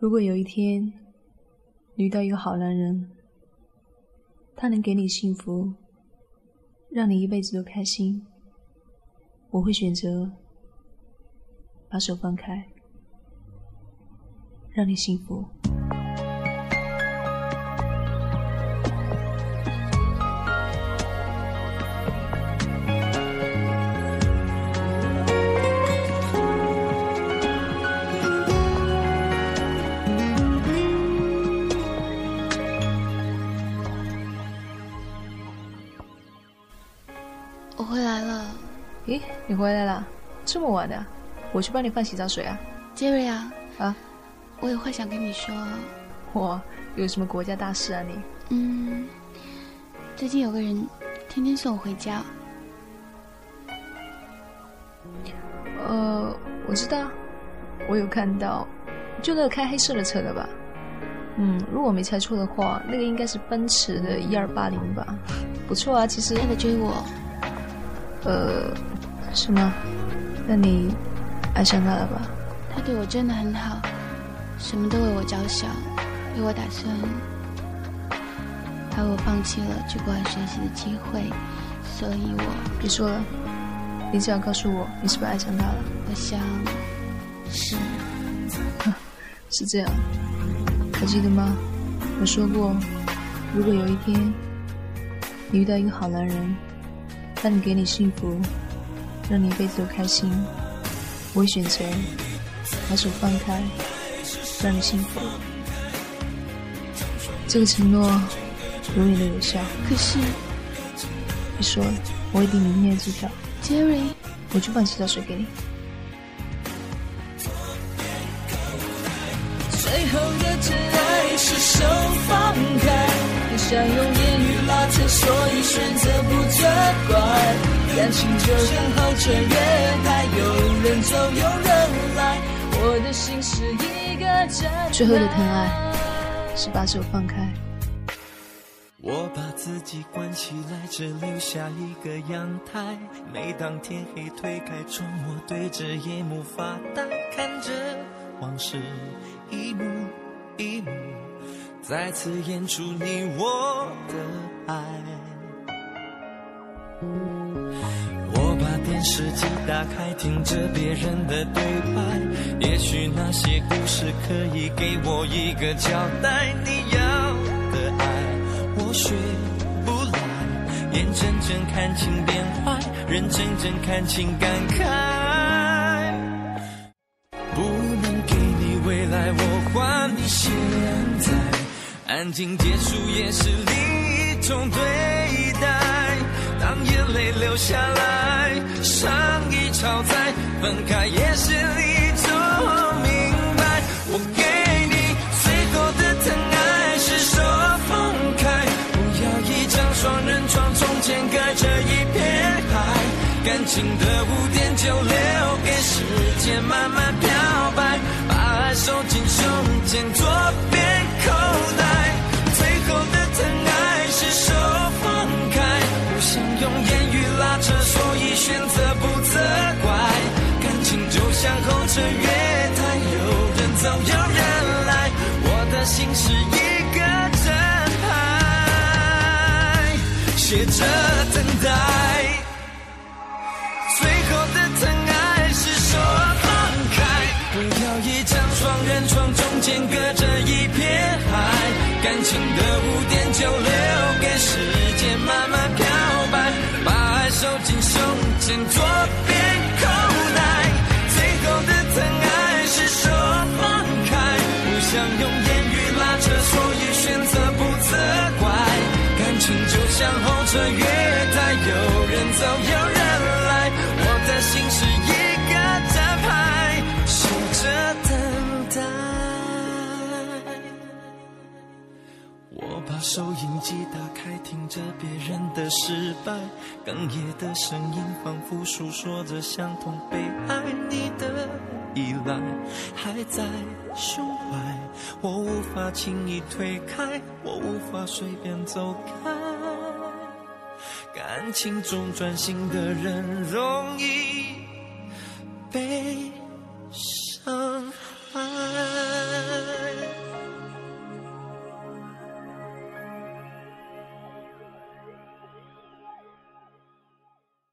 如果有一天你遇到一个好男人，他能给你幸福，让你一辈子都开心，我会选择把手放开，让你幸福。我回来了，咦，你回来了？这么晚的？我去帮你放洗澡水啊。杰瑞啊，啊，我有话想跟你说。我，有什么国家大事啊你？嗯，最近有个人天天送我回家。呃，我知道，我有看到，就那个开黑色的车的吧？嗯，如果我没猜错的话，那个应该是奔驰的一二八零吧？不错啊，其实他在追我。呃，是吗？那你爱上他了吧？他对我真的很好，什么都为我着想，为我打算，害我放弃了去国外学习的机会，所以我别说了，你只要告诉我你是不是爱上他了？我想是，是这样，还记得吗？我说过，如果有一天你遇到一个好男人。他能给你幸福，让你一辈子都开心。我会选择把手放开，让你幸福。这个承诺永远都有效。可是，你说，我会订明天的机票。Jerry，我去放洗澡水给你。最后的真爱是手放开。想用言所以选择不责怪。感情就像候车月台，有人走有人来。我的心是一个站最后的疼爱是把手放开。我把自己关起来，只留下一个阳台。每当天黑推开窗，我对着夜幕发呆，看着往事一幕一幕。再次演出你我的爱。我把电视机打开，听着别人的对白。也许那些故事可以给我一个交代。你要的爱，我学不来。眼睁睁看情变坏，人真正看情感慨。安静结束也是另一种对待，当眼泪流下来，伤已超载，分开也是另一种明白。我给你最后的疼爱是手放开，不要一张双人床，中间隔着一片海，感情的污点就留给时间慢慢漂白，把爱收进胸前左像候车月台，有人走有人来，我的心是一个站牌，写着等待。最后的疼爱是手放开，不要一张双人床，中间隔着一片海，感情的污点就留给时间慢慢漂白，把爱收进胸前。左边就像候车月台，有人走有人来，我的心是一个站牌，守着等待。我把收音机打开，听着别人的失败。哽咽的声音仿佛诉说着相同悲哀，你的依赖还在胸怀，我无法轻易推开，我无法随便走开。感情中专心的人容易被